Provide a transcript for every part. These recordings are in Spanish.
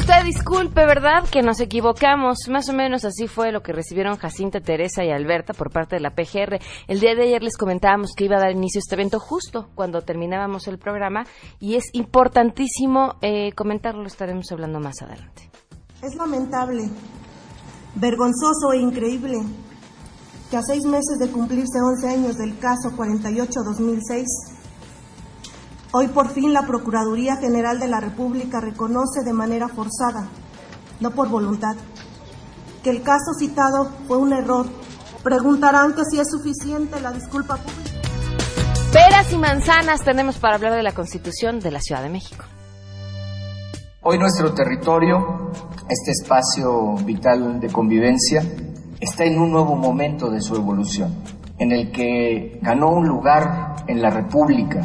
Usted disculpe, ¿verdad? Que nos equivocamos. Más o menos así fue lo que recibieron Jacinta, Teresa y Alberta por parte de la PGR. El día de ayer les comentábamos que iba a dar inicio a este evento justo cuando terminábamos el programa y es importantísimo eh, comentarlo. Estaremos hablando más adelante. Es lamentable, vergonzoso e increíble que a seis meses de cumplirse 11 años del caso 48-2006, hoy por fin la Procuraduría General de la República reconoce de manera forzada, no por voluntad, que el caso citado fue un error. Preguntarán que si es suficiente la disculpa pública. Peras y manzanas tenemos para hablar de la Constitución de la Ciudad de México. Hoy nuestro territorio, este espacio vital de convivencia, está en un nuevo momento de su evolución, en el que ganó un lugar en la República,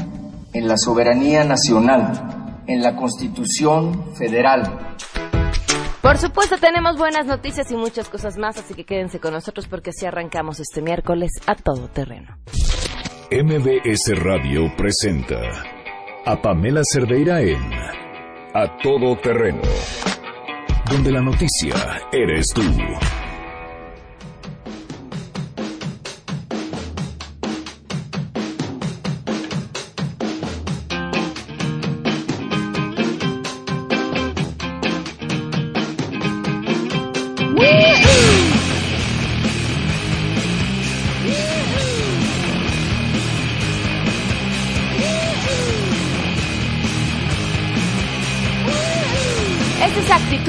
en la soberanía nacional, en la Constitución federal. Por supuesto, tenemos buenas noticias y muchas cosas más, así que quédense con nosotros porque así arrancamos este miércoles a todo terreno. MBS Radio presenta a Pamela Cerdeira en A Todo Terreno, donde la noticia eres tú.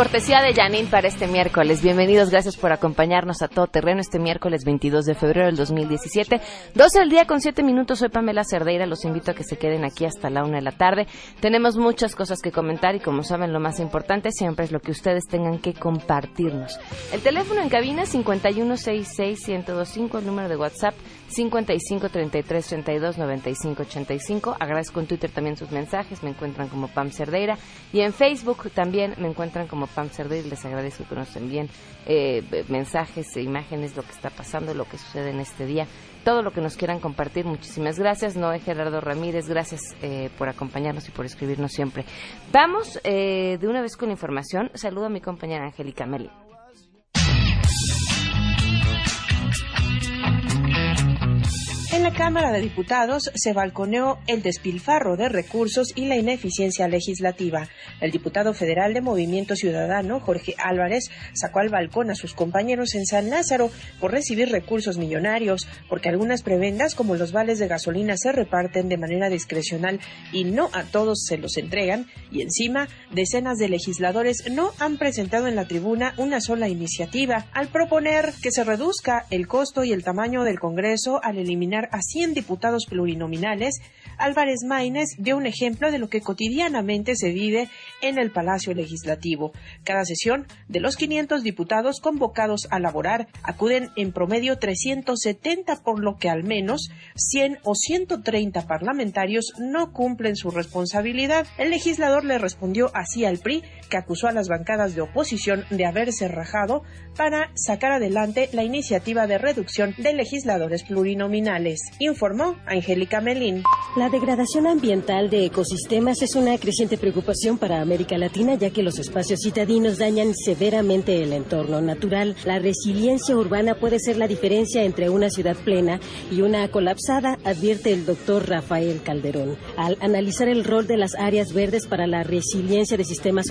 cortesía de Janine para este miércoles. Bienvenidos, gracias por acompañarnos a todo terreno este miércoles 22 de febrero del 2017. 12 del día con 7 minutos. Soy Pamela Cerdeira. Los invito a que se queden aquí hasta la una de la tarde. Tenemos muchas cosas que comentar y, como saben, lo más importante siempre es lo que ustedes tengan que compartirnos. El teléfono en cabina 5166125, el número de WhatsApp 5533329585. Agradezco en Twitter también sus mensajes. Me encuentran como Pam Cerdeira y en Facebook también me encuentran como Pam Cerdeira. Les agradezco que nos envíen eh, mensajes e imágenes, lo que está pasando, lo que sucede en este día todo lo que nos quieran compartir. Muchísimas gracias, Noé Gerardo Ramírez, gracias eh, por acompañarnos y por escribirnos siempre. Vamos eh, de una vez con información. Saludo a mi compañera Angélica Meli. En la Cámara de Diputados se balconeó el despilfarro de recursos y la ineficiencia legislativa. El diputado federal de Movimiento Ciudadano, Jorge Álvarez, sacó al balcón a sus compañeros en San Lázaro por recibir recursos millonarios, porque algunas prebendas como los vales de gasolina se reparten de manera discrecional y no a todos se los entregan, y encima decenas de legisladores no han presentado en la tribuna una sola iniciativa al proponer que se reduzca el costo y el tamaño del Congreso al eliminar a 100 diputados plurinominales, Álvarez Maínez dio un ejemplo de lo que cotidianamente se vive en el Palacio Legislativo. Cada sesión de los 500 diputados convocados a laborar acuden en promedio 370, por lo que al menos 100 o 130 parlamentarios no cumplen su responsabilidad. El legislador le respondió así al PRI, que acusó a las bancadas de oposición de haberse rajado para sacar adelante la iniciativa de reducción de legisladores plurinominales, informó Angélica Melín. La degradación ambiental de ecosistemas es una creciente preocupación para América Latina, ya que los espacios citadinos dañan severamente el entorno natural. La resiliencia urbana puede ser la diferencia entre una ciudad plena y una colapsada, advierte el doctor Rafael Calderón. Al analizar el rol de las áreas verdes para la resiliencia de sistemas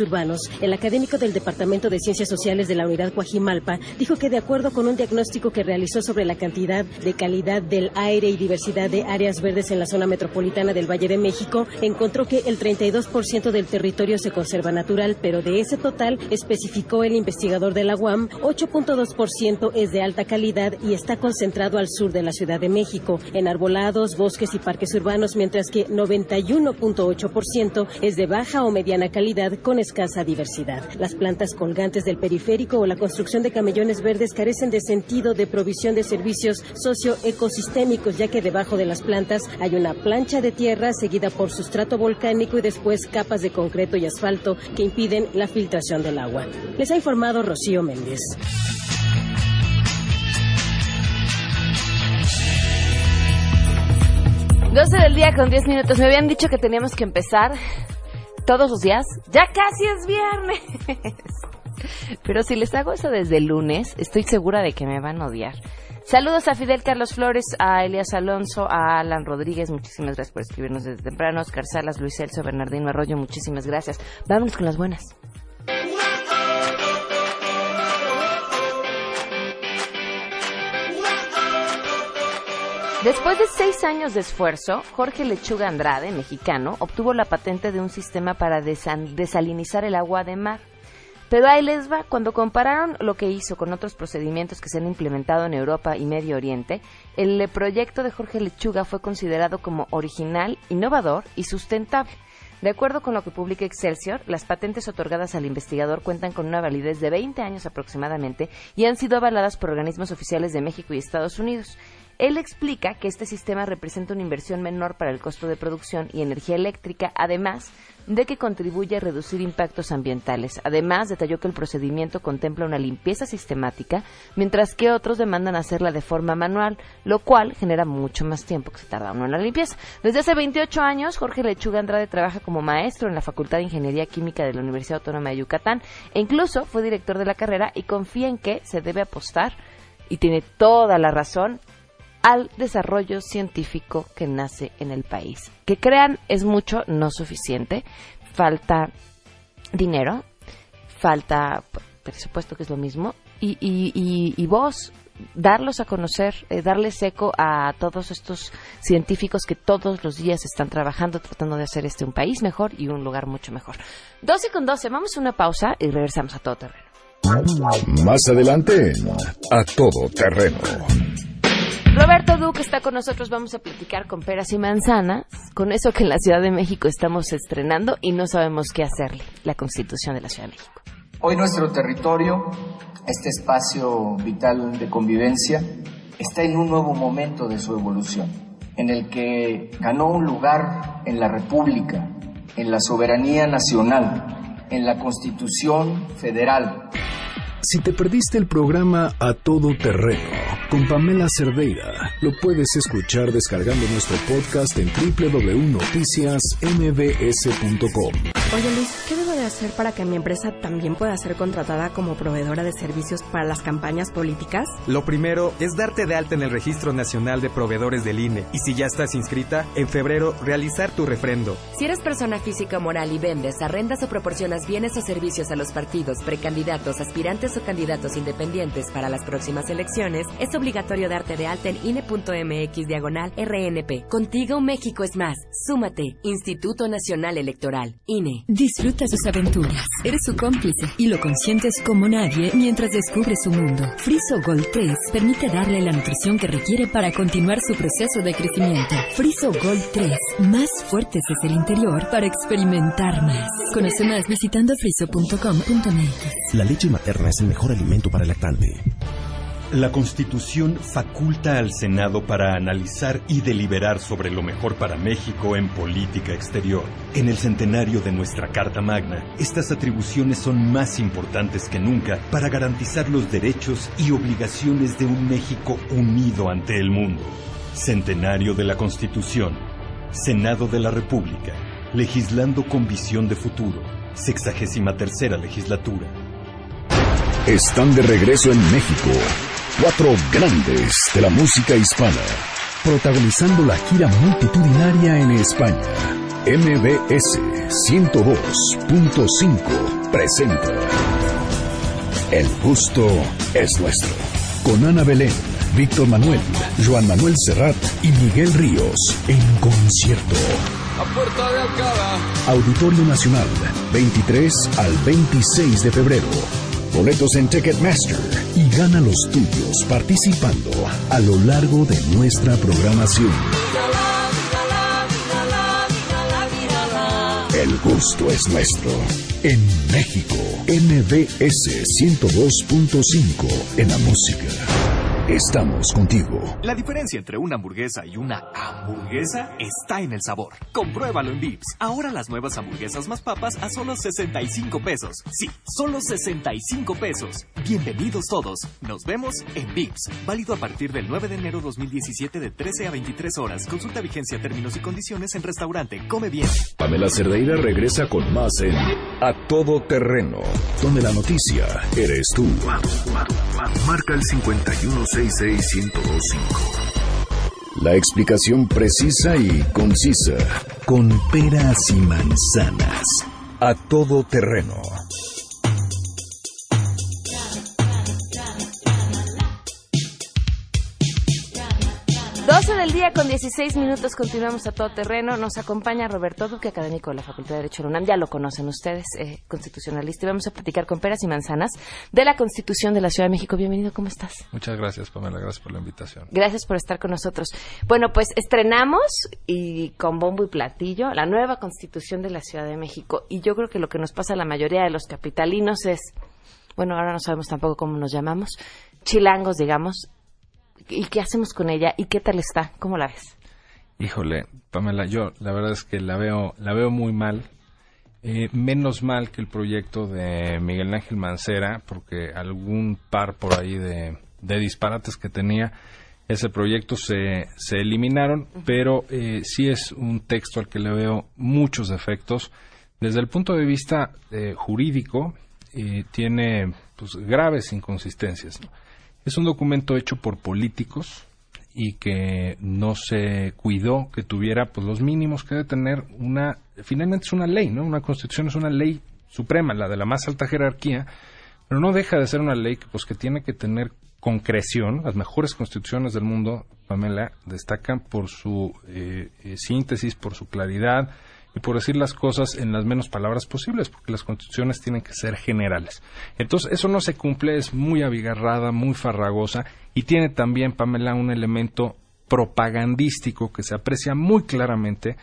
urbanos, el académico del Departamento de Ciencias Sociales de la Unidad Coajimalpa dijo que de acuerdo con un diagnóstico que realizó sobre la cantidad de calidad del aire y diversidad de áreas verdes en la zona metropolitana del Valle de México, encontró que el 32% del territorio se conserva natural, pero de ese total, especificó el investigador de la UAM, 8.2% es de alta calidad y está concentrado al sur de la Ciudad de México, en arbolados, bosques y parques urbanos, mientras que 91.8% es de baja o mediana calidad con escasa diversidad. Las plantas colgantes del periférico o la construcción de camellones verdes carecen de sentido de provisión de servicios socioecosistémicos, ya que debajo de las plantas hay una plancha de tierra seguida por sustrato volcánico y después capas de concreto y asfalto que impiden la filtración del agua. Les ha informado Rocío Méndez. Doce del día con 10 minutos. Me habían dicho que teníamos que empezar todos los días, ya casi es viernes. Pero si les hago eso desde el lunes, estoy segura de que me van a odiar. Saludos a Fidel Carlos Flores, a Elias Alonso, a Alan Rodríguez, muchísimas gracias por escribirnos desde temprano, Oscar Salas, Luis Celso, Bernardino Arroyo, muchísimas gracias. Vámonos con las buenas. Después de seis años de esfuerzo, Jorge Lechuga Andrade, mexicano, obtuvo la patente de un sistema para desalinizar el agua de mar. Pero ahí les va, cuando compararon lo que hizo con otros procedimientos que se han implementado en Europa y Medio Oriente, el proyecto de Jorge Lechuga fue considerado como original, innovador y sustentable. De acuerdo con lo que publica Excelsior, las patentes otorgadas al investigador cuentan con una validez de 20 años aproximadamente y han sido avaladas por organismos oficiales de México y Estados Unidos. Él explica que este sistema representa una inversión menor para el costo de producción y energía eléctrica, además de que contribuye a reducir impactos ambientales. Además, detalló que el procedimiento contempla una limpieza sistemática, mientras que otros demandan hacerla de forma manual, lo cual genera mucho más tiempo que se tarda uno en la limpieza. Desde hace 28 años, Jorge Lechuga Andrade trabaja como maestro en la Facultad de Ingeniería Química de la Universidad Autónoma de Yucatán e incluso fue director de la carrera y confía en que se debe apostar, y tiene toda la razón, al desarrollo científico que nace en el país. Que crean es mucho, no suficiente. Falta dinero, falta presupuesto que es lo mismo, y, y, vos darlos a conocer, eh, darles eco a todos estos científicos que todos los días están trabajando tratando de hacer este un país mejor y un lugar mucho mejor. 12 con 12, vamos a una pausa y regresamos a todo terreno. Más adelante, a todo terreno. Roberto Duque está con nosotros. Vamos a platicar con peras y manzanas, con eso que en la Ciudad de México estamos estrenando y no sabemos qué hacerle, la Constitución de la Ciudad de México. Hoy nuestro territorio, este espacio vital de convivencia, está en un nuevo momento de su evolución, en el que ganó un lugar en la República, en la soberanía nacional, en la Constitución federal. Si te perdiste el programa A Todo Terreno con Pamela Cerdeira, lo puedes escuchar descargando nuestro podcast en www.noticiasmbs.com. Oye Luis, ¿qué hacer para que mi empresa también pueda ser contratada como proveedora de servicios para las campañas políticas? Lo primero es darte de alta en el Registro Nacional de Proveedores del INE y si ya estás inscrita, en febrero realizar tu refrendo. Si eres persona física o moral y vendes, arrendas o proporcionas bienes o servicios a los partidos, precandidatos, aspirantes o candidatos independientes para las próximas elecciones, es obligatorio darte de alta en INE.mx diagonal RNP. Contigo México es más. Súmate. Instituto Nacional Electoral. INE. Disfruta sus Eres su cómplice y lo consientes como nadie mientras descubre su mundo. Friso Gold 3 permite darle la nutrición que requiere para continuar su proceso de crecimiento. Friso Gold 3, más fuertes desde el interior para experimentar más. Conoce más visitando friso.com.mx. La leche materna es el mejor alimento para el lactante. La Constitución faculta al Senado para analizar y deliberar sobre lo mejor para México en política exterior. En el centenario de nuestra Carta Magna, estas atribuciones son más importantes que nunca para garantizar los derechos y obligaciones de un México unido ante el mundo. Centenario de la Constitución. Senado de la República. Legislando con visión de futuro. Sexagésima tercera legislatura. Están de regreso en México Cuatro grandes de la música hispana, protagonizando la gira multitudinaria en España. MBS 102.5 presenta El gusto es nuestro. Con Ana Belén, Víctor Manuel, Joan Manuel Serrat y Miguel Ríos en concierto. A Puerta de Alcalá. Auditorio Nacional, 23 al 26 de febrero. Boletos en Ticketmaster y gana los tuyos participando a lo largo de nuestra programación. El gusto es nuestro. En México, NBS 102.5 en la música. Estamos contigo. La diferencia entre una hamburguesa y una hamburguesa está en el sabor. Compruébalo en Vips. Ahora las nuevas hamburguesas más papas a solo 65 pesos. Sí, solo 65 pesos. Bienvenidos todos. Nos vemos en Vips. Válido a partir del 9 de enero 2017 de 13 a 23 horas. Consulta vigencia, términos y condiciones en restaurante. Come bien. Pamela Cerdeira regresa con más en A Todo Terreno, donde la noticia eres tú. Marca el 5166125. La explicación precisa y concisa, con peras y manzanas. A Todo Terreno día con 16 minutos continuamos a todo terreno. Nos acompaña Roberto Duque, académico de la Facultad de Derecho de UNAM. Ya lo conocen ustedes, eh, constitucionalista. Y vamos a platicar con peras y manzanas de la Constitución de la Ciudad de México. Bienvenido, ¿cómo estás? Muchas gracias, Pamela. Gracias por la invitación. Gracias por estar con nosotros. Bueno, pues estrenamos y con bombo y platillo la nueva Constitución de la Ciudad de México. Y yo creo que lo que nos pasa a la mayoría de los capitalinos es, bueno, ahora no sabemos tampoco cómo nos llamamos, chilangos, digamos, ¿Y qué hacemos con ella? ¿Y qué tal está? ¿Cómo la ves? Híjole, Pamela, yo la verdad es que la veo, la veo muy mal. Eh, menos mal que el proyecto de Miguel Ángel Mancera, porque algún par por ahí de, disparates que tenía, ese proyecto se, se eliminaron, pero eh, sí es un texto al que le veo muchos defectos. Desde el punto de vista eh, jurídico, tiene pues, graves inconsistencias. ¿no? Es un documento hecho por políticos y que no se cuidó que tuviera pues los mínimos que debe tener una finalmente es una ley, ¿no? Una constitución es una ley suprema, la de la más alta jerarquía, pero no deja de ser una ley que pues que tiene que tener concreción. Las mejores constituciones del mundo, Pamela, destacan por su eh, eh, síntesis, por su claridad, y por decir las cosas en las menos palabras posibles, porque las constituciones tienen que ser generales. Entonces, eso no se cumple, es muy abigarrada, muy farragosa y tiene también, Pamela, un elemento propagandístico que se aprecia muy claramente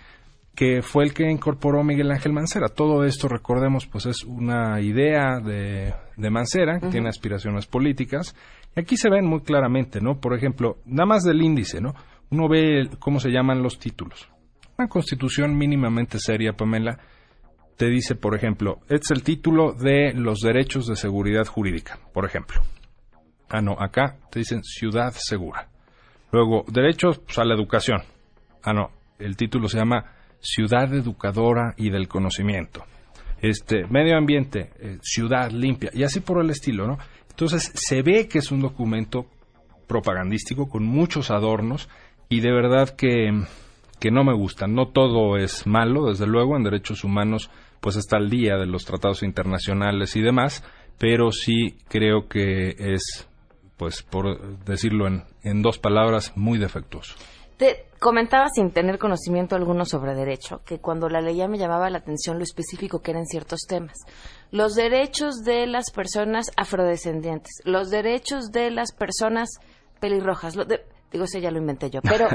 que fue el que incorporó Miguel Ángel Mancera. Todo esto, recordemos, pues es una idea de, de Mancera, que tiene aspiraciones políticas, y aquí se ven muy claramente, ¿no? Por ejemplo, nada más del índice, ¿no? Uno ve cómo se llaman los títulos. Una constitución mínimamente seria, Pamela, te dice, por ejemplo, es el título de los derechos de seguridad jurídica, por ejemplo. Ah, no, acá te dicen ciudad segura. Luego, derechos pues, a la educación. Ah, no, el título se llama ciudad educadora y del conocimiento. Este, medio ambiente, eh, ciudad limpia, y así por el estilo, ¿no? Entonces, se ve que es un documento propagandístico con muchos adornos y de verdad que que no me gustan. No todo es malo, desde luego, en derechos humanos pues está al día de los tratados internacionales y demás, pero sí creo que es, pues por decirlo en, en dos palabras, muy defectuoso. Te comentaba sin tener conocimiento alguno sobre derecho, que cuando la leía me llamaba la atención lo específico que eran ciertos temas. Los derechos de las personas afrodescendientes, los derechos de las personas pelirrojas, de, Digo, eso ya lo inventé yo, pero,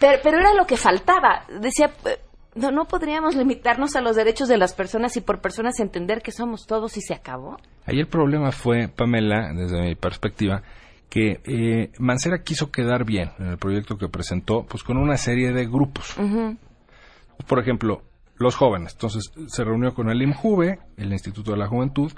pero, era lo que faltaba. Decía, eh, no, no podríamos limitarnos a los derechos de las personas y por personas entender que somos todos y se acabó. Ahí el problema fue, Pamela, desde mi perspectiva, que eh, Mancera quiso quedar bien en el proyecto que presentó, pues con una serie de grupos. Por ejemplo, los jóvenes. Entonces se reunió con el IMJUVE, el Instituto de la Juventud,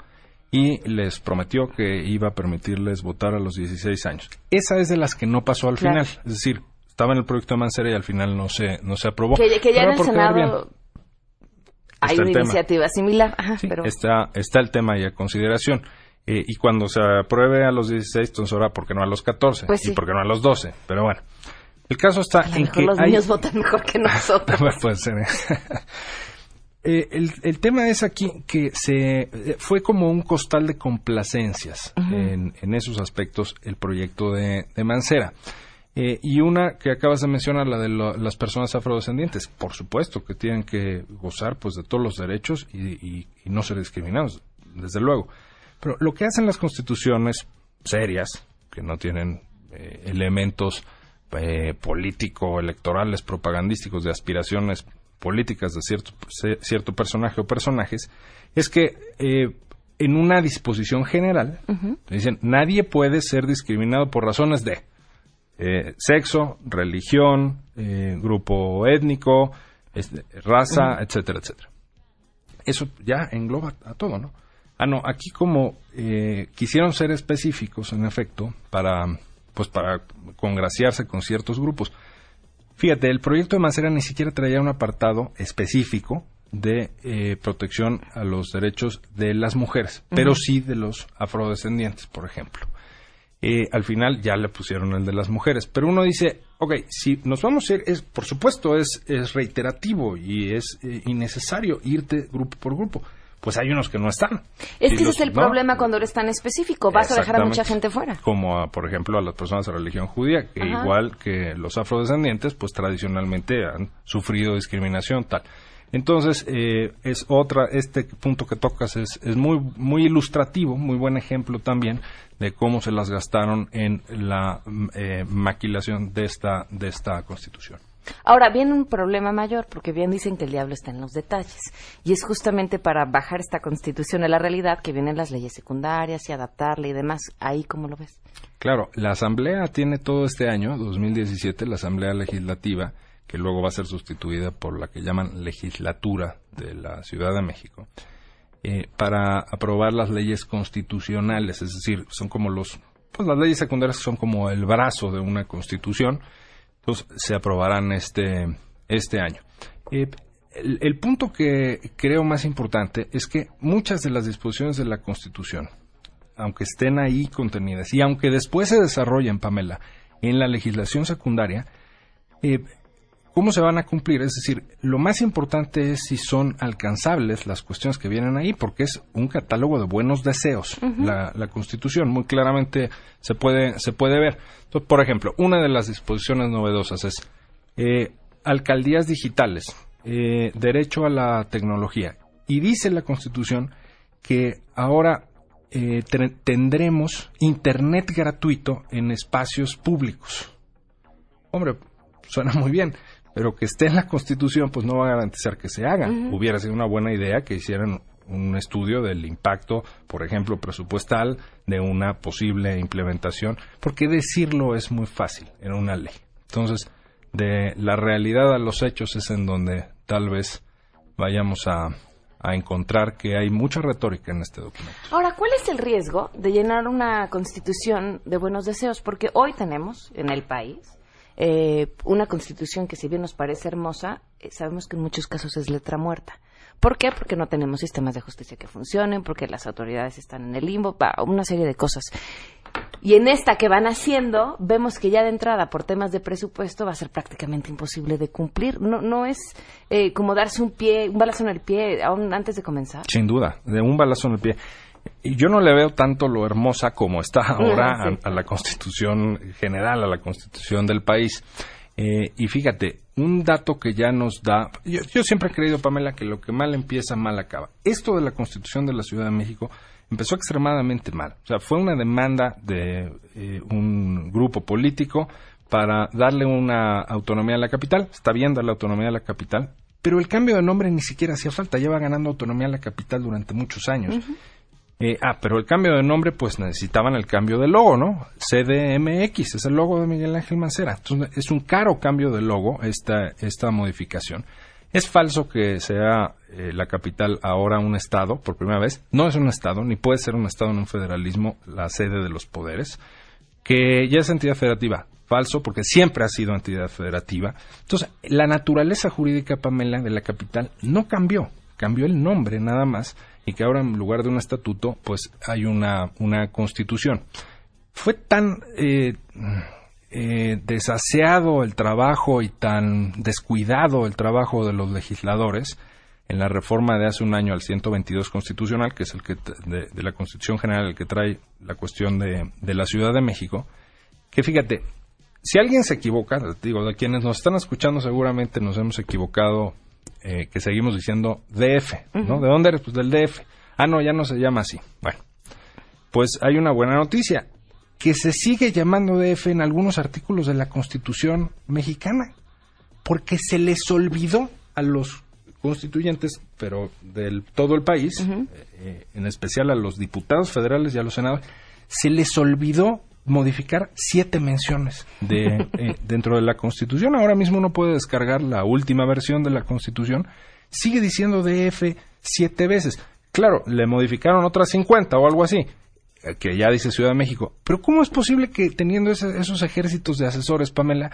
y les prometió que iba a permitirles votar a los 16 años. Esa es de las que no pasó al final, es decir, estaba en el proyecto de Mancera y al final no se no se aprobó. Que, ya en el Senado hay una iniciativa similar, está está el tema y a consideración. Eh, y cuando se apruebe a los 16, entonces ahora, ¿por qué no a los 14? Pues y por qué no a los 12? Pero bueno, el caso está en que los niños votan mejor que nosotros. puede ser. Eh, el, tema es aquí que se eh, fue como un costal de complacencias en, esos aspectos el proyecto de, Mancera. Eh, y una que acabas de mencionar, la de las personas afrodescendientes, por supuesto que tienen que gozar pues de todos los derechos y, no ser discriminados, desde luego. Pero lo que hacen las constituciones serias, que no tienen elementos político-electorales, propagandísticos, de aspiraciones políticas de cierto, cierto personaje o personajes, es que eh, en una disposición general dicen nadie puede ser discriminado por razones de eh, sexo, religión, eh, grupo étnico, este, raza, etcétera, etcétera. Eso ya engloba a todo, ¿no? Ah, no, aquí como quisieron ser específicos, en efecto, para, pues para congraciarse con ciertos grupos Fíjate, el proyecto de Mancera ni siquiera traía un apartado específico de eh, protección a los derechos de las mujeres, pero sí de los afrodescendientes, por ejemplo. Eh, al final ya le pusieron el de las mujeres, pero uno dice, ok, si nos vamos a ir, es, por supuesto es, es reiterativo y es eh, innecesario irte grupo por grupo. Pues hay unos que no están. Es que ese los es el no, problema cuando eres tan específico. Vas a dejar a mucha gente fuera. como a, por ejemplo a las personas de religión judía, que Ajá. igual que los afrodescendientes, pues tradicionalmente han sufrido discriminación tal. Entonces, eh, es otra, este punto que tocas es, es muy, muy ilustrativo, muy buen ejemplo también de cómo se las gastaron en la eh, maquilación de esta, de esta constitución. Ahora, viene un problema mayor, porque bien dicen que el diablo está en los detalles. Y es justamente para bajar esta constitución a la realidad que vienen las leyes secundarias y adaptarla y demás. Ahí, ¿cómo lo ves? Claro, la Asamblea tiene todo este año, 2017, la Asamblea Legislativa, que luego va a ser sustituida por la que llaman legislatura de la Ciudad de México, eh, para aprobar las leyes constitucionales, es decir, son como los, pues las leyes secundarias son como el brazo de una constitución, entonces se aprobarán este, este año. Eh, el, el punto que creo más importante es que muchas de las disposiciones de la Constitución, aunque estén ahí contenidas y aunque después se desarrollen, Pamela, en la legislación secundaria, eh, ¿cómo se van a cumplir? Es decir, lo más importante es si son alcanzables las cuestiones que vienen ahí, porque es un catálogo de buenos deseos. la, la Constitución muy claramente se puede, se puede ver. Entonces, por ejemplo, una de las disposiciones novedosas es eh, alcaldías digitales, eh, derecho a la tecnología. Y dice la Constitución que ahora eh, tendremos Internet gratuito en espacios públicos. Hombre, suena muy bien, pero que esté en la Constitución pues no va a garantizar que se haga. Hubiera sido una buena idea que hicieran un estudio del impacto, por ejemplo, presupuestal de una posible implementación, porque decirlo es muy fácil en una ley. Entonces, de la realidad a los hechos es en donde tal vez vayamos a, a encontrar que hay mucha retórica en este documento. Ahora, ¿cuál es el riesgo de llenar una constitución de buenos deseos? Porque hoy tenemos en el país eh, una constitución que si bien nos parece hermosa, eh, sabemos que en muchos casos es letra muerta. ¿Por qué? Porque no tenemos sistemas de justicia que funcionen, porque las autoridades están en el limbo, va, una serie de cosas. Y en esta que van haciendo, vemos que ya de entrada, por temas de presupuesto, va a ser prácticamente imposible de cumplir. No, no es eh, como darse un pie, un balazo en el pie aún antes de comenzar. Sin duda, de un balazo en el pie. Y yo no le veo tanto lo hermosa como está ahora Sí. a, a la constitución general, a la constitución del país. Eh, y fíjate, un dato que ya nos da, yo, yo siempre he creído, Pamela, que lo que mal empieza, mal acaba. Esto de la constitución de la Ciudad de México empezó extremadamente mal. O sea, fue una demanda de eh, un grupo político para darle una autonomía a la capital. Está bien dar la autonomía a la capital, pero el cambio de nombre ni siquiera hacía falta. Lleva ganando autonomía a la capital durante muchos años. Eh, ah, pero el cambio de nombre, pues necesitaban el cambio de logo, ¿no? CDMX, es el logo de Miguel Ángel Mancera. Entonces, es un caro cambio de logo esta, esta modificación. Es falso que sea eh, la capital ahora un estado, por primera vez. No es un estado, ni puede ser un estado en un federalismo la sede de los poderes. Que ya es entidad federativa. Falso, porque siempre ha sido entidad federativa. Entonces, la naturaleza jurídica, Pamela, de la capital no cambió. Cambió el nombre nada más y que ahora en lugar de un estatuto, pues hay una, una constitución. Fue tan eh, eh, desaseado el trabajo y tan descuidado el trabajo de los legisladores en la reforma de hace un año al 122 constitucional, que es el que de, de la Constitución General el que trae la cuestión de, de la Ciudad de México, que fíjate, si alguien se equivoca, digo, de quienes nos están escuchando seguramente nos hemos equivocado, eh, que seguimos diciendo DF, ¿no? ¿De dónde eres? Pues del DF. Ah, no, ya no se llama así. Bueno, pues hay una buena noticia, que se sigue llamando DF en algunos artículos de la Constitución mexicana, porque se les olvidó a los constituyentes, pero del todo el país, eh, en especial a los diputados federales y a los senadores, se les olvidó modificar siete menciones de, eh, dentro de la Constitución. Ahora mismo uno puede descargar la última versión de la Constitución. Sigue diciendo DF siete veces. Claro, le modificaron otras 50 o algo así, eh, que ya dice Ciudad de México. Pero ¿cómo es posible que teniendo ese- esos ejércitos de asesores, Pamela,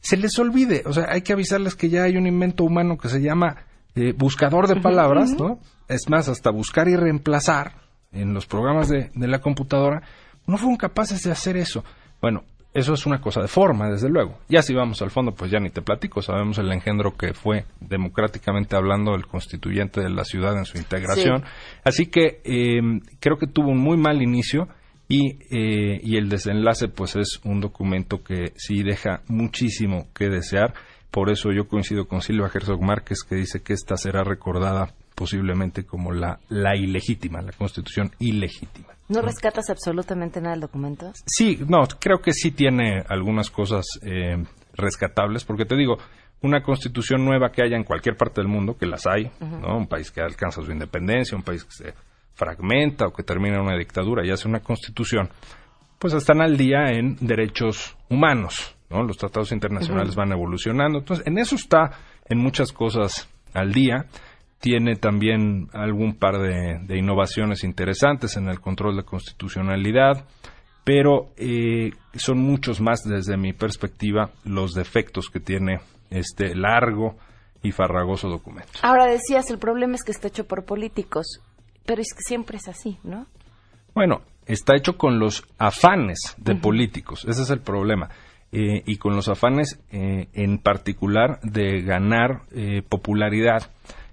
se les olvide. O sea, hay que avisarles que ya hay un invento humano que se llama eh, buscador de palabras, ¿no? Es más, hasta buscar y reemplazar en los programas de, de la computadora, no fueron capaces de hacer eso. Bueno, eso es una cosa de forma, desde luego. Ya si vamos al fondo, pues ya ni te platico. Sabemos el engendro que fue, democráticamente hablando, el constituyente de la ciudad en su integración. Así que eh, creo que tuvo un muy mal inicio y, eh, y el desenlace, pues es un documento que sí deja muchísimo que desear. Por eso yo coincido con Silva Herzog Márquez, que dice que esta será recordada posiblemente como la, la ilegítima, la constitución ilegítima. ¿No rescatas absolutamente nada del documento? Sí, no, creo que sí tiene algunas cosas eh, rescatables, porque te digo, una constitución nueva que haya en cualquier parte del mundo, que las hay, ¿no? Un país que alcanza su independencia, un país que se fragmenta o que termina en una dictadura y hace una constitución, pues están al día en derechos humanos, ¿no? Los tratados internacionales van evolucionando. Entonces, en eso está en muchas cosas al día tiene también algún par de, innovaciones interesantes en el control de constitucionalidad, pero eh, son muchos más desde mi perspectiva los defectos que tiene este largo y farragoso documento. Ahora decías, el problema es que está hecho por políticos, pero es que siempre es así, ¿no? Bueno, está hecho con los afanes de políticos, ese es el problema. Eh, y con los afanes eh, en particular de ganar popularidad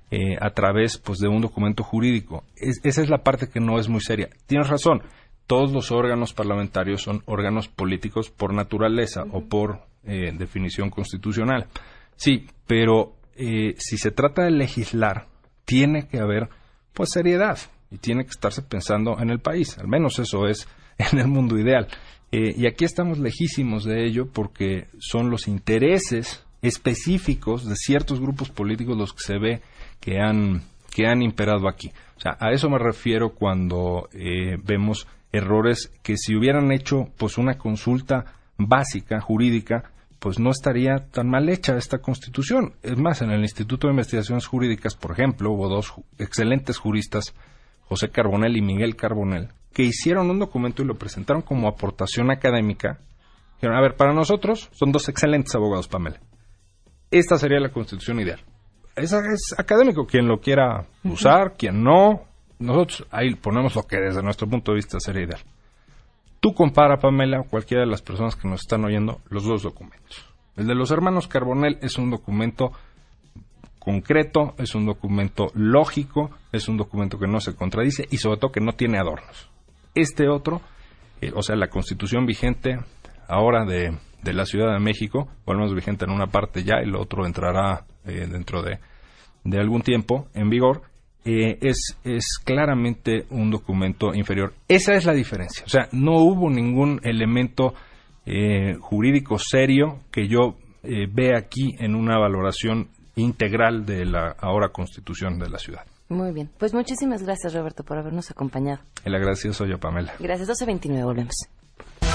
eh, a través pues, de un documento jurídico. esa es la parte que no es muy seria. Tienes razón, todos los órganos parlamentarios son órganos políticos por naturaleza o por eh, definición constitucional. Sí, pero eh, si se trata de legislar, tiene que haber pues seriedad y tiene que estarse pensando en el país. Al menos eso es en el mundo ideal. y aquí estamos lejísimos de ello porque son los intereses específicos de ciertos grupos políticos los que se ve que han, que han imperado aquí. O sea, a eso me refiero cuando eh, vemos errores que si hubieran hecho pues una consulta básica jurídica pues no estaría tan mal hecha esta constitución. Es más, en el Instituto de Investigaciones Jurídicas, por ejemplo, hubo dos excelentes juristas, José Carbonell y Miguel Carbonell, que hicieron un documento y lo presentaron como aportación académica. Dijeron, a ver, para nosotros son dos excelentes abogados, Pamela. Esta sería la constitución ideal es, es académico, quien lo quiera usar, quien no. Nosotros ahí ponemos lo que desde nuestro punto de vista sería ideal. Tú compara, Pamela, o cualquiera de las personas que nos están oyendo, los dos documentos. El de los hermanos Carbonell es un documento concreto, es un documento lógico, es un documento que no se contradice y sobre todo que no tiene adornos. Este otro, eh, o sea, la constitución vigente ahora de, de la Ciudad de México, o al menos vigente en una parte ya, y el otro entrará eh, dentro de, de, algún tiempo en vigor, eh, es, es claramente un documento inferior. Esa es la diferencia. O sea, no hubo ningún elemento eh, jurídico serio que yo vea aquí en una valoración integral de la ahora constitución de la ciudad. Muy bien. Pues muchísimas gracias, Roberto, por habernos acompañado. El agradecido soy yo, Pamela. Gracias. 12.29, volvemos.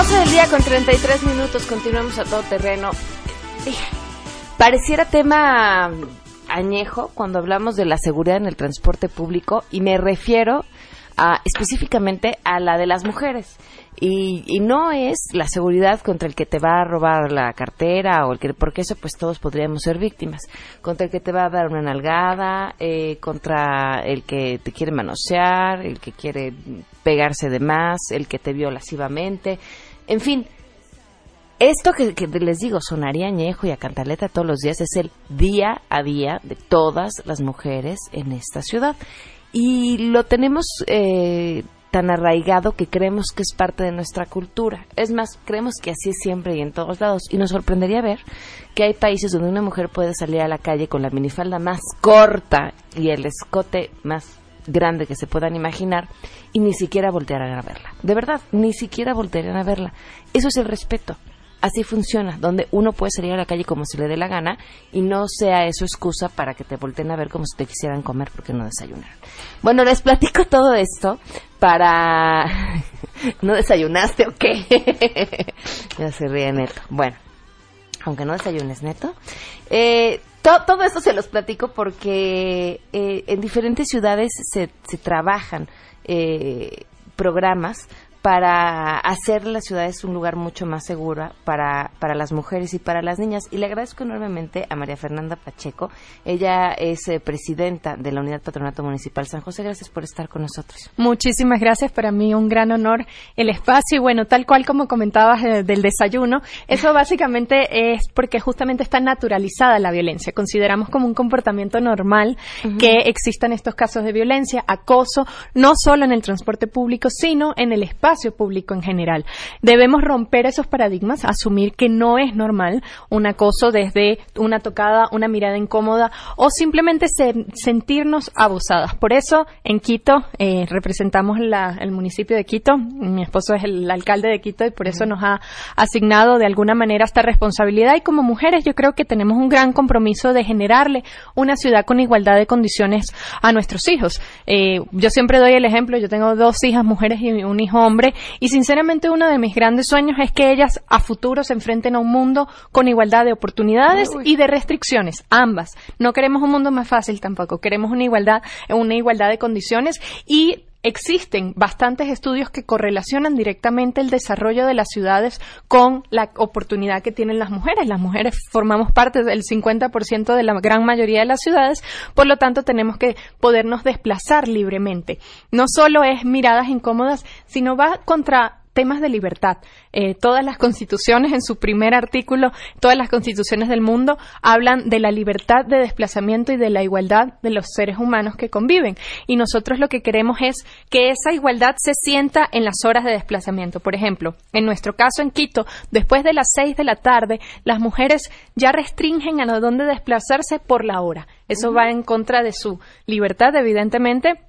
12 del día con 33 minutos, continuamos a todo terreno. Pareciera tema añejo cuando hablamos de la seguridad en el transporte público y me refiero a, específicamente a la de las mujeres. Y, no es la seguridad contra el que te va a robar la cartera o el que, porque eso pues todos podríamos ser víctimas. Contra el que te va a dar una nalgada, eh, contra el que te quiere manosear, el que quiere pegarse de más, el que te vio lascivamente. En fin, esto que, les digo sonaría añejo y a cantaleta todos los días es el día a día de todas las mujeres en esta ciudad. Y lo tenemos eh, tan arraigado que creemos que es parte de nuestra cultura. Es más, creemos que así es siempre y en todos lados. Y nos sorprendería ver que hay países donde una mujer puede salir a la calle con la minifalda más corta y el escote más grande que se puedan imaginar y ni siquiera voltearán a verla. De verdad, ni siquiera voltearán a verla. Eso es el respeto. así funciona, donde uno puede salir a la calle como se le dé la gana y no sea eso excusa para que te volteen a ver como si te quisieran comer porque no desayunaron. Bueno, les platico todo esto para... ¿No desayunaste o qué? ya se ríe Neto. Bueno, aunque no desayunes Neto. Eh, todo esto se los platico porque eh, en diferentes ciudades se, se trabajan eh, programas para hacer las ciudades un lugar mucho más seguro para, para las mujeres y para las niñas. Y le agradezco enormemente a María Fernanda Pacheco. Ella es eh, presidenta de la Unidad Patronato Municipal San José. Gracias por estar con nosotros. Muchísimas gracias. Para mí un gran honor el espacio. Y bueno, tal cual como comentabas eh, del desayuno, eso básicamente es porque justamente está naturalizada la violencia. Consideramos como un comportamiento normal que existan estos casos de violencia, acoso, no solo en el transporte público, sino en el espacio espacio público en general. Debemos romper esos paradigmas, asumir que no es normal un acoso desde una tocada, una mirada incómoda o simplemente sentirnos abusadas. Por eso, en Quito, eh, representamos el municipio de Quito. Mi esposo es el alcalde de Quito y por eso nos ha asignado de alguna manera esta responsabilidad. Y como mujeres, yo creo que tenemos un gran compromiso de generarle una ciudad con igualdad de condiciones a nuestros hijos. Eh, yo siempre doy el ejemplo, yo tengo dos hijas mujeres y un hijo hombre y sinceramente uno de mis grandes sueños es que ellas a futuro se enfrenten a un mundo con igualdad de oportunidades y de restricciones, ambas. No queremos un mundo más fácil tampoco, queremos una igualdad, una igualdad de condiciones y existen bastantes estudios que correlacionan directamente el desarrollo de las ciudades con la oportunidad que tienen las mujeres. Las mujeres formamos parte del 50% de la gran mayoría de las ciudades, por lo tanto tenemos que podernos desplazar libremente. No solo es miradas incómodas, sino va contra temas de libertad. Eh, todas las constituciones, en su primer artículo, todas las constituciones del mundo hablan de la libertad de desplazamiento y de la igualdad de los seres humanos que conviven. Y nosotros lo que queremos es que esa igualdad se sienta en las horas de desplazamiento. Por ejemplo, en nuestro caso en Quito, después de las seis de la tarde, las mujeres ya restringen a dónde desplazarse por la hora. Eso va en contra de su libertad, evidentemente,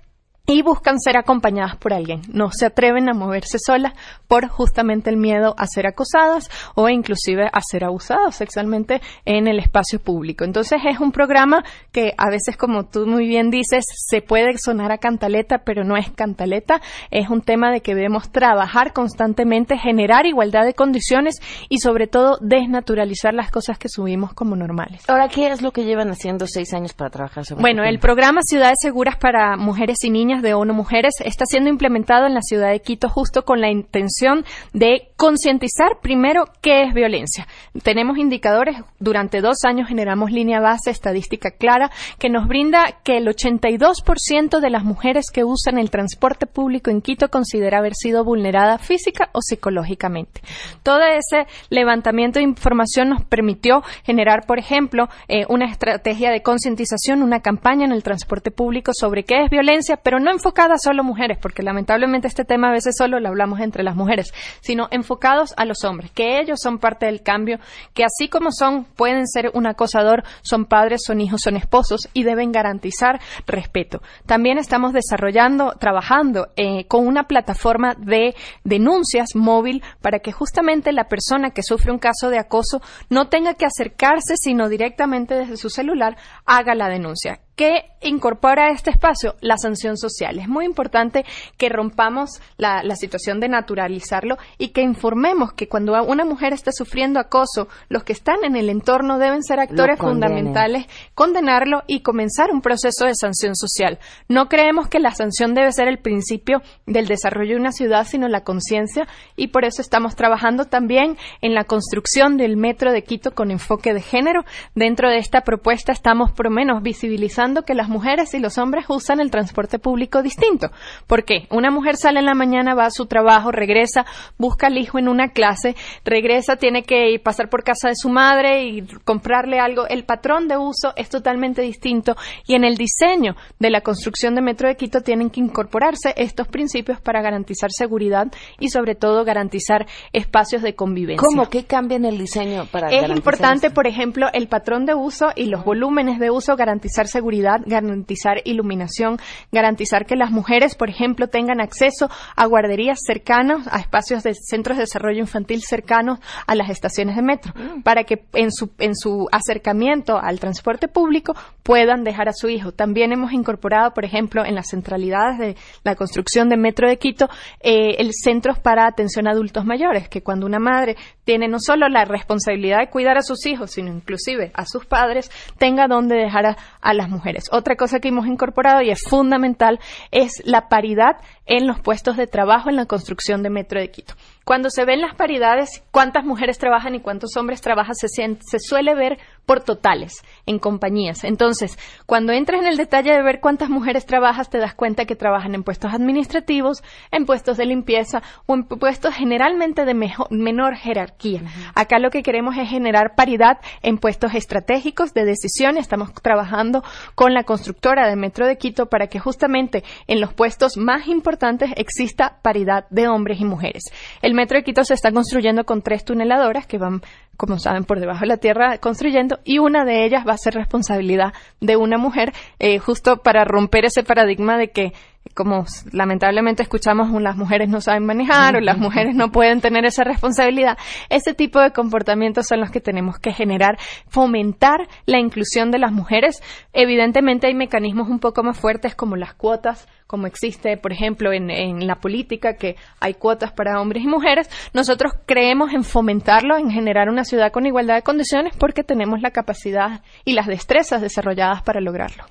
y buscan ser acompañadas por alguien. No se atreven a moverse solas por justamente el miedo a ser acosadas o inclusive a ser abusadas sexualmente en el espacio público. Entonces es un programa que a veces, como tú muy bien dices, se puede sonar a cantaleta, pero no es cantaleta. Es un tema de que debemos trabajar constantemente, generar igualdad de condiciones y sobre todo desnaturalizar las cosas que subimos como normales. Ahora, ¿qué es lo que llevan haciendo seis años para trabajar sobre Bueno, el programa Ciudades Seguras para Mujeres y De ONU Mujeres está siendo implementado en la ciudad de Quito justo con la intención de concientizar primero qué es violencia. Tenemos indicadores, durante dos años generamos línea base estadística clara que nos brinda que el 82% de las mujeres que usan el transporte público en Quito considera haber sido vulnerada física o psicológicamente. Todo ese levantamiento de información nos permitió generar, por ejemplo, eh, una estrategia de concientización, una campaña en el transporte público sobre qué es violencia, pero no enfocada solo a mujeres, porque lamentablemente este tema a veces solo lo hablamos entre las mujeres, sino enfocados a los hombres, que ellos son parte del cambio, que así como son, pueden ser un acosador, son padres, son hijos, son esposos y deben garantizar respeto. También estamos desarrollando, trabajando eh, con una plataforma de denuncias móvil para que justamente la persona que sufre un caso de acoso no tenga que acercarse, sino directamente desde su celular haga la denuncia que incorpora este espacio la sanción social. Es muy importante que rompamos la, situación de naturalizarlo y que informemos que cuando una mujer está sufriendo acoso, los que están en el entorno deben ser actores fundamentales, condenarlo y comenzar un proceso de sanción social. No creemos que la sanción debe ser el principio del desarrollo de una ciudad, sino la conciencia y por eso estamos trabajando también en la construcción del metro de Quito con enfoque de género. Dentro de esta propuesta estamos por lo menos visibilizando que las mujeres y los hombres usan el transporte público distinto. ¿Por qué? Una mujer sale en la mañana, va a su trabajo, regresa, busca al hijo en una clase, regresa, tiene que pasar por casa de su madre y comprarle algo. El patrón de uso es totalmente distinto y en el diseño de la construcción de Metro de Quito tienen que incorporarse estos principios para garantizar seguridad y sobre todo garantizar espacios de convivencia. ¿Cómo? ¿Qué cambia en el diseño para Es importante, por ejemplo, el patrón de uso y los volúmenes de uso, garantizar seguridad seguridad, garantizar iluminación, garantizar que las mujeres, por ejemplo, tengan acceso a guarderías cercanas, a espacios de centros de desarrollo infantil cercanos a las estaciones de metro, mm. para que en su, en su acercamiento al transporte público puedan dejar a su hijo. También hemos incorporado, por ejemplo, en las centralidades de la construcción de Metro de Quito, eh, el centros para atención a adultos mayores, que cuando una madre tiene no solo la responsabilidad de cuidar a sus hijos, sino inclusive a sus padres, tenga donde dejar a, a las mujeres. Otra cosa que hemos incorporado y es fundamental es la paridad en los puestos de trabajo en la construcción de Metro de Quito. Cuando se ven las paridades, cuántas mujeres trabajan y cuántos hombres trabajan, se, se, suele ver por totales en compañías. Entonces, cuando entras en el detalle de ver cuántas mujeres trabajas, te das cuenta que trabajan en puestos administrativos, en puestos de limpieza o en puestos generalmente de menor jerarquía. Acá lo que queremos es generar paridad en puestos estratégicos de decisión. Estamos trabajando con la constructora de Metro de Quito para que justamente en los puestos más importantes exista paridad de hombres y mujeres. El metro de Quito se está construyendo con tres tuneladoras que van, como saben, por debajo de la tierra construyendo y una de ellas va a ser responsabilidad de una mujer, eh, justo para romper ese paradigma de que como lamentablemente escuchamos, las mujeres no saben manejar o las mujeres no pueden tener esa responsabilidad, ese tipo de comportamientos son los que tenemos que generar, fomentar la inclusión de las mujeres. Evidentemente hay mecanismos un poco más fuertes como las cuotas, como existe, por ejemplo, en, en la política, que hay cuotas para hombres y mujeres. Nosotros creemos en fomentarlo, en generar una ciudad con igualdad de condiciones porque tenemos la capacidad y las destrezas desarrolladas para lograrlo.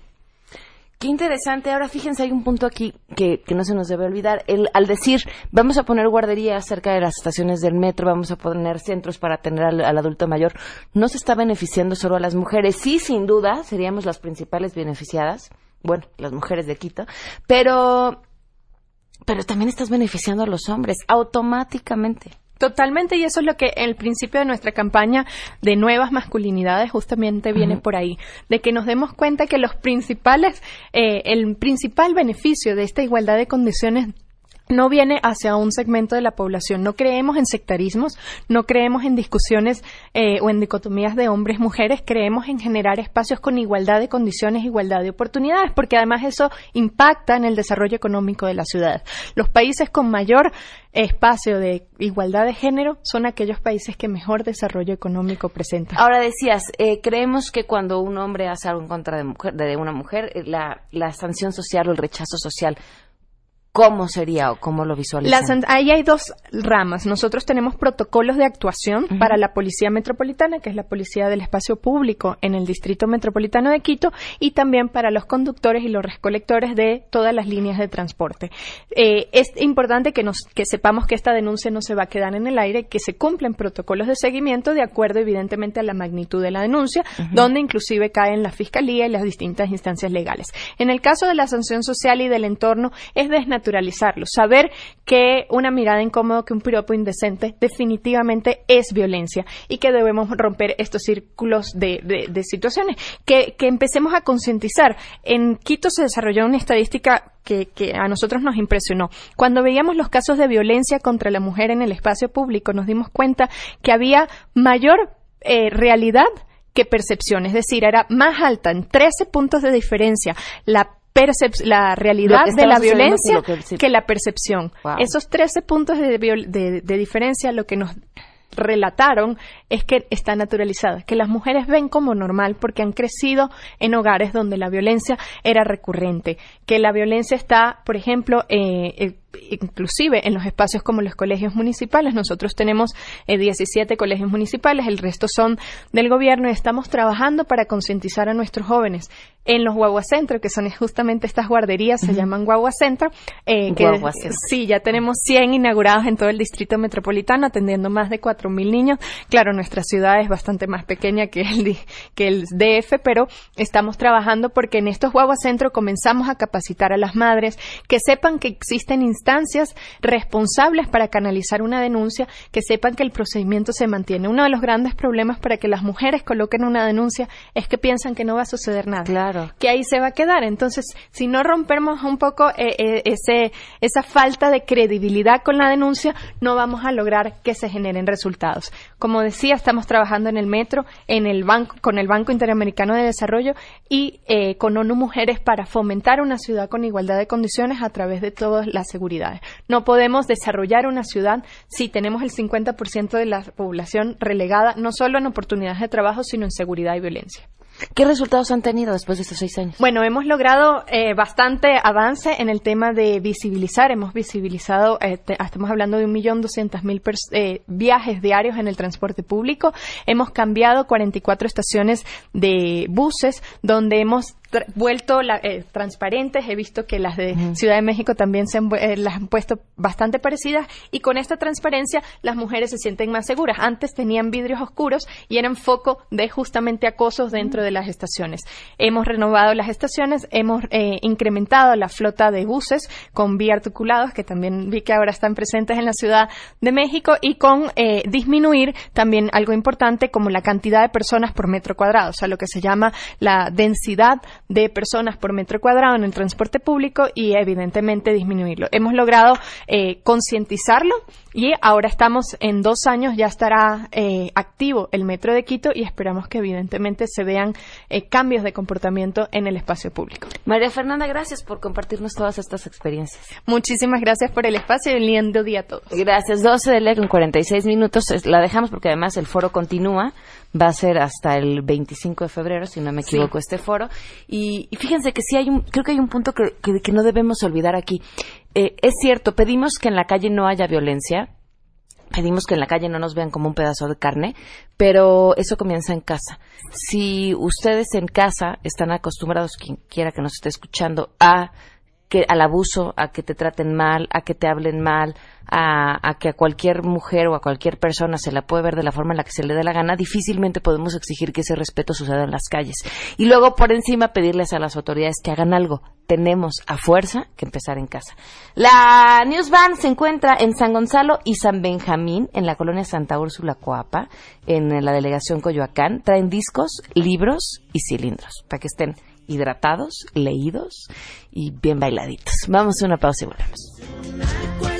Qué interesante. Ahora fíjense, hay un punto aquí que, no se nos debe olvidar. El, al decir, vamos a poner guarderías cerca de las estaciones del metro, vamos a poner centros para atender al, adulto mayor, no se está beneficiando solo a las mujeres. Sí, sin duda, seríamos las principales beneficiadas. Bueno, las mujeres de Quito. Pero, pero también estás beneficiando a los hombres automáticamente. Totalmente, y eso es lo que el principio de nuestra campaña de nuevas masculinidades justamente viene por ahí, de que nos demos cuenta que los principales, eh, el principal beneficio de esta igualdad de condiciones no viene hacia un segmento de la población. No creemos en sectarismos, no creemos en discusiones eh, o en dicotomías de hombres-mujeres, creemos en generar espacios con igualdad de condiciones, igualdad de oportunidades, porque además eso impacta en el desarrollo económico de la ciudad. Los países con mayor espacio de igualdad de género son aquellos países que mejor desarrollo económico presentan. Ahora decías, eh, creemos que cuando un hombre hace algo en contra de, mujer, de una mujer, eh, la, la sanción social o el rechazo social ¿Cómo sería o cómo lo visualizan? ahí hay dos ramas. Nosotros tenemos protocolos de actuación para la Policía Metropolitana, que es la Policía del Espacio Público en el Distrito Metropolitano de Quito, y también para los conductores y los recolectores de todas las líneas de transporte. Eh, es importante que, nos, que sepamos que esta denuncia no se va a quedar en el aire, que se cumplen protocolos de seguimiento de acuerdo, evidentemente, a la magnitud de la denuncia, donde inclusive caen la Fiscalía y las distintas instancias legales. En el caso de la sanción social y del entorno, es desnaturalizado naturalizarlo, saber que una mirada incómoda, que un piropo indecente definitivamente es violencia y que debemos romper estos círculos de, situaciones, que, empecemos a concientizar. En Quito se desarrolló una estadística que, a nosotros nos impresionó. Cuando veíamos los casos de violencia contra la mujer en el espacio público, nos dimos cuenta que había mayor eh, realidad que percepción, es decir, era más alta en 13 puntos de diferencia la la realidad de la violencia que, la percepción. Esos 13 puntos de, de, diferencia lo que nos relataron es que está naturalizada, que las mujeres ven como normal porque han crecido en hogares donde la violencia era recurrente, que la violencia está, por ejemplo, eh, eh inclusive en los espacios como los colegios municipales. Nosotros tenemos 17 eh, colegios municipales, el resto son del gobierno y estamos trabajando para concientizar a nuestros jóvenes en los guaguacentros, que son justamente estas guarderías, se llaman guaguacentros. Eh, que, sí, ya tenemos 100 inaugurados en todo el distrito metropolitano, atendiendo más de 4.000 niños. Claro, nuestra ciudad es bastante más pequeña que el, que el DF, pero estamos trabajando porque en estos guaguacentros comenzamos a capacitar a las madres que sepan que existen instancias responsables para canalizar una denuncia que sepan que el procedimiento se mantiene. Uno de los grandes problemas para que las mujeres coloquen una denuncia es que piensan que no va a suceder nada. Claro. Que ahí se va a quedar. Entonces, si no rompemos un poco eh, eh, ese, esa falta de credibilidad con la denuncia, no vamos a lograr que se generen resultados. Como decía, estamos trabajando en el metro, en el banco, con el Banco Interamericano de Desarrollo y eh, con ONU Mujeres para fomentar una ciudad con igualdad de condiciones a través de todas las seguridades. No podemos desarrollar una ciudad si tenemos el 50% de la población relegada no solo en oportunidades de trabajo, sino en seguridad y violencia. ¿Qué resultados han tenido después de estos seis años? Bueno, hemos logrado eh, bastante avance en el tema de visibilizar. Hemos visibilizado, eh, estamos hablando de un millón doscientos mil eh, viajes diarios en el transporte público. Hemos cambiado 44 estaciones de buses donde hemos vuelto la, eh, transparentes. He visto que las de Ciudad de México también se han, eh, las han puesto bastante parecidas y con esta transparencia las mujeres se sienten más seguras. Antes tenían vidrios oscuros y eran foco de justamente acosos dentro de las estaciones. Hemos renovado las estaciones, hemos eh, incrementado la flota de buses con biarticulados que también vi que ahora están presentes en la Ciudad de México y con disminuir también algo importante como la cantidad de personas por metro cuadrado, o sea, lo que se llama la densidad de personas por metro cuadrado en el transporte público y evidentemente disminuirlo. Hemos logrado eh, concientizarlo y ahora estamos en dos años ya estará eh, activo el metro de Quito y esperamos que evidentemente se vean eh, cambios de comportamiento en el espacio público. María Fernanda, gracias por compartirnos todas estas experiencias. Muchísimas gracias por el espacio y un lindo día a todos. Gracias. 12 de ley con 46 minutos. La dejamos porque además el foro continúa. Va a ser hasta el 25 de febrero, si no me equivoco, este foro. Y, fíjense que sí hay un, creo que hay un punto que, que, no debemos olvidar aquí. Eh, es cierto, pedimos que en la calle no haya violencia, pedimos que en la calle no nos vean como un pedazo de carne, pero eso comienza en casa. Si ustedes en casa están acostumbrados, quien quiera que nos esté escuchando, a que al abuso, a que te traten mal, a que te hablen mal, a, que a cualquier mujer o a cualquier persona se la puede ver de la forma en la que se le dé la gana, difícilmente podemos exigir que ese respeto suceda en las calles. Y luego, por encima, pedirles a las autoridades que hagan algo. Tenemos a fuerza que empezar en casa. La News Van se encuentra en San Gonzalo y San Benjamín, en la colonia Santa Úrsula Coapa, en la delegación Coyoacán. Traen discos, libros y cilindros para que estén hidratados, leídos y bien bailaditos. Vamos a una pausa y volvemos.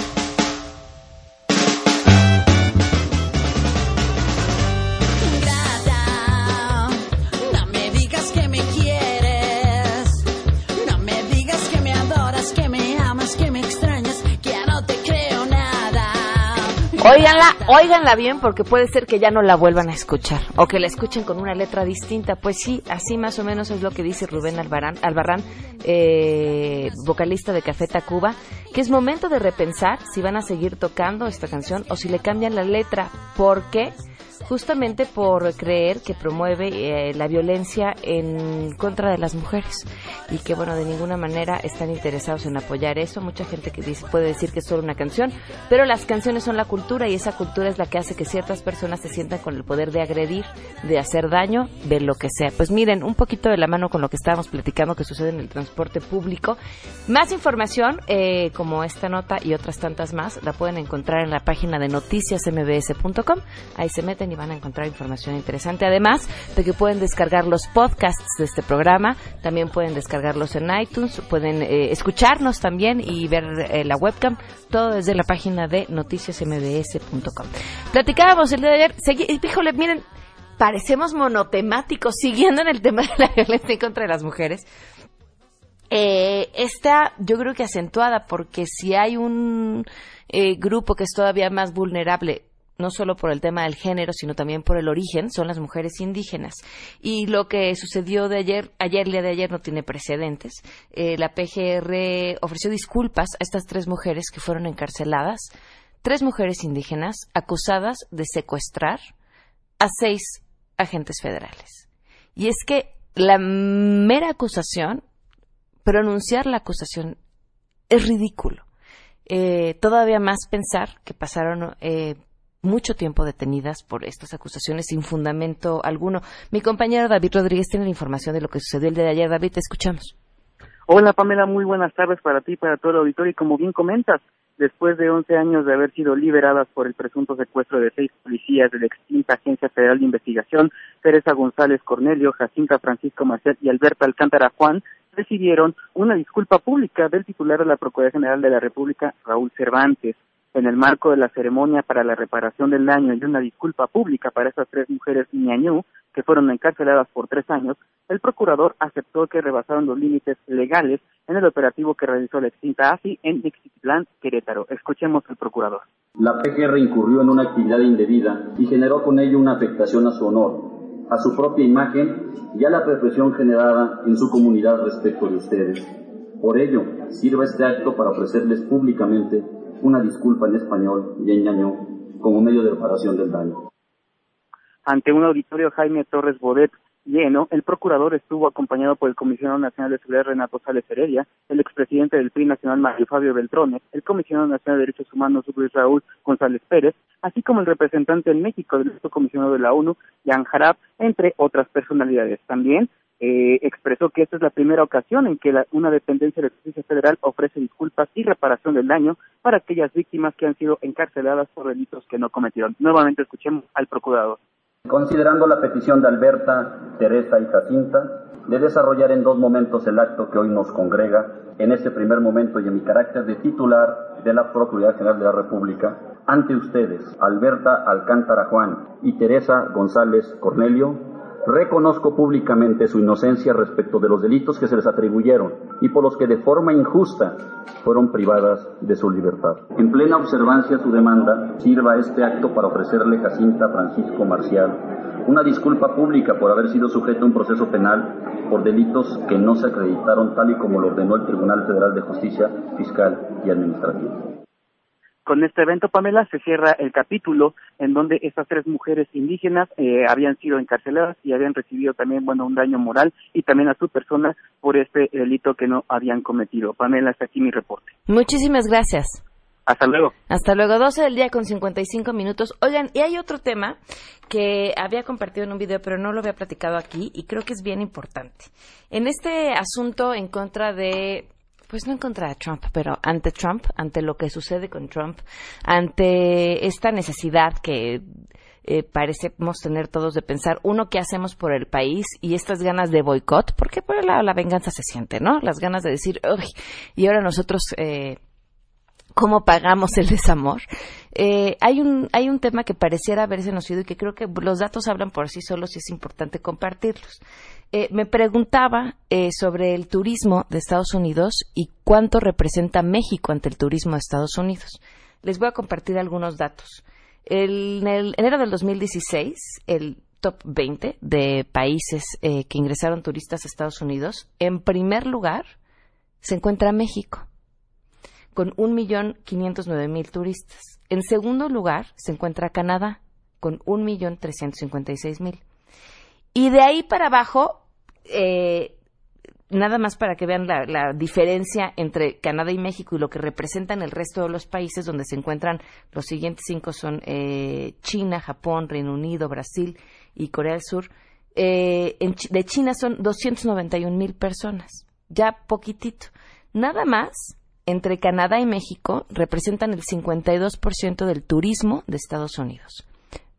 Óiganla, óiganla bien porque puede ser que ya no la vuelvan a escuchar o que la escuchen con una letra distinta. Pues sí, así más o menos es lo que dice Rubén Albarán, Albarrán, eh, vocalista de Café Tacuba, que es momento de repensar si van a seguir tocando esta canción o si le cambian la letra. porque justamente por creer que promueve eh, la violencia en contra de las mujeres y que bueno de ninguna manera están interesados en apoyar eso. Mucha gente que dice, puede decir que es solo una canción pero las canciones son la cultura y esa cultura es la que hace que ciertas personas se sientan con el poder de agredir de hacer daño de lo que sea. Pues miren un poquito de la mano con lo que estábamos platicando que sucede en el transporte público. Más información eh, como esta nota y otras tantas más la pueden encontrar en la página de noticiasmbs.com ahí se meten y van a encontrar información interesante. Además de que pueden descargar los podcasts de este programa, también pueden descargarlos en iTunes, pueden eh, escucharnos también y ver eh, la webcam, todo desde la página de noticiasmbs.com. Platicábamos el día de ayer, híjole, miren, parecemos monotemáticos, siguiendo en el tema de la violencia contra las mujeres. eh, está yo creo que acentuada porque si hay un eh, grupo que es todavía más vulnerable no solo por el tema del género, sino también por el origen, son las mujeres indígenas. Y lo que sucedió de ayer, ayer, día de ayer, no tiene precedentes. Eh, la PGR ofreció disculpas a estas tres mujeres que fueron encarceladas, tres mujeres indígenas acusadas de secuestrar a seis agentes federales. Y es que la mera acusación, pronunciar la acusación, es ridículo. Eh, todavía más pensar que pasaron eh, mucho tiempo detenidas por estas acusaciones sin fundamento alguno. Mi compañero David Rodríguez tiene la información de lo que sucedió el día de ayer. David, te escuchamos. Hola Pamela, muy buenas tardes para ti y para todo el auditorio. Y como bien comentas, después de 11 años de haber sido liberadas por el presunto secuestro de seis policías de la extinta Agencia Federal de Investigación, Teresa González Cornelio, Jacinta Francisco Marcel y Alberto Alcántara Juan, recibieron una disculpa pública del titular de la Procuraduría General de la República, Raúl Cervantes en el marco de la ceremonia para la reparación del daño y una disculpa pública para estas tres mujeres ñañú que fueron encarceladas por tres años, el procurador aceptó que rebasaron los límites legales en el operativo que realizó la extinta AFI en Ixtitlán, Querétaro. Escuchemos al procurador. La PGR incurrió en una actividad indebida y generó con ello una afectación a su honor, a su propia imagen y a la represión generada en su comunidad respecto de ustedes. Por ello, sirva este acto para ofrecerles públicamente una disculpa en español y en ñaño como medio de reparación del daño. Ante un auditorio Jaime Torres Bodet lleno, el procurador estuvo acompañado por el comisionado nacional de seguridad Renato Sales Heredia, el expresidente del PRI nacional Mario Fabio Beltrones, el comisionado nacional de derechos humanos Luis Raúl González Pérez, así como el representante en México del comisionado de la ONU, Jan Harab, entre otras personalidades. También eh, expresó que esta es la primera ocasión en que una dependencia de justicia federal ofrece disculpas y reparación del daño para aquellas víctimas que han sido encarceladas por delitos que no cometieron. Nuevamente escuchemos al procurador. Considerando la petición de Alberta, Teresa y Jacinta de desarrollar en dos momentos el acto que hoy nos congrega, en este primer momento y en mi carácter de titular de la Procuraduría General de la República, ante ustedes, Alberta Alcántara Juan y Teresa González Cornelio, Reconozco públicamente su inocencia respecto de los delitos que se les atribuyeron y por los que de forma injusta fueron privadas de su libertad. En plena observancia a su demanda, sirva este acto para ofrecerle Jacinta Francisco Marcial una disculpa pública por haber sido sujeto a un proceso penal por delitos que no se acreditaron tal y como lo ordenó el Tribunal Federal de Justicia Fiscal y Administrativa. Con este evento, Pamela, se cierra el capítulo en donde estas tres mujeres indígenas eh, habían sido encarceladas y habían recibido también, bueno, un daño moral y también a su persona por este delito que no habían cometido. Pamela, hasta aquí mi reporte. Muchísimas gracias. Hasta luego. Hasta luego, 12 del día con 55 minutos. Oigan, y hay otro tema que había compartido en un video, pero no lo había platicado aquí y creo que es bien importante. En este asunto en contra de pues no en contra de Trump, pero ante Trump, ante lo que sucede con Trump, ante esta necesidad que eh, parecemos tener todos de pensar, uno, ¿qué hacemos por el país? Y estas ganas de boicot, porque por el la venganza se siente, ¿no? Las ganas de decir, uy, y ahora nosotros, eh, ¿cómo pagamos el desamor? Eh, hay, un, hay un tema que pareciera haberse nocido y que creo que los datos hablan por sí solos y es importante compartirlos. Eh, me preguntaba eh, sobre el turismo de Estados Unidos y cuánto representa México ante el turismo de Estados Unidos. Les voy a compartir algunos datos. en el enero del 2016, el top 20 de países eh, que ingresaron turistas a Estados Unidos, en primer lugar se encuentra México, con 1.509.000 turistas. En segundo lugar se encuentra Canadá, con 1.356.000. Y de ahí para abajo eh, nada más para que vean la, diferencia entre Canadá y México y lo que representan el resto de los países donde se encuentran los siguientes cinco son eh, China, Japón, Reino Unido, Brasil y Corea del Sur. Eh, de China son 291 mil personas, ya poquitito. Nada más entre Canadá y México representan el 52% del turismo de Estados Unidos.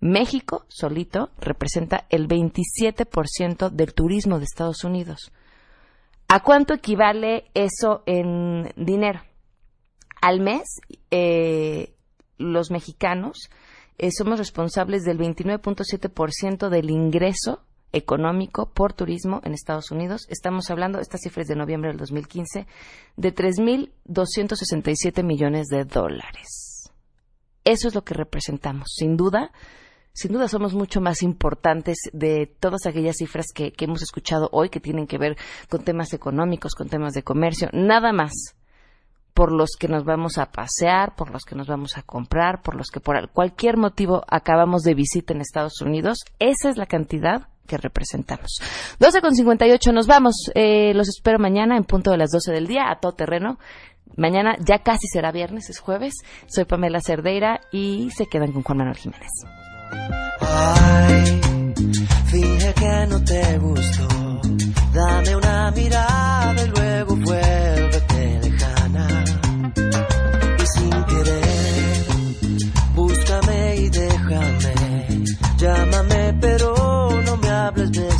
México solito representa el 27% del turismo de Estados Unidos. ¿A cuánto equivale eso en dinero? Al mes, eh, los mexicanos eh, somos responsables del 29.7% del ingreso económico por turismo en Estados Unidos. Estamos hablando, esta cifra es de noviembre del 2015, de 3.267 millones de dólares. Eso es lo que representamos. Sin duda, sin duda somos mucho más importantes de todas aquellas cifras que, que hemos escuchado hoy que tienen que ver con temas económicos, con temas de comercio. Nada más por los que nos vamos a pasear, por los que nos vamos a comprar, por los que por cualquier motivo acabamos de visita en Estados Unidos. Esa es la cantidad que representamos. 12 con 58, nos vamos. Eh, los espero mañana en punto de las 12 del día a todo terreno. Mañana ya casi será viernes, es jueves. Soy Pamela Cerdeira y se quedan con Juan Manuel Jiménez. Ay, finge que no te gustó. Dame una mirada y luego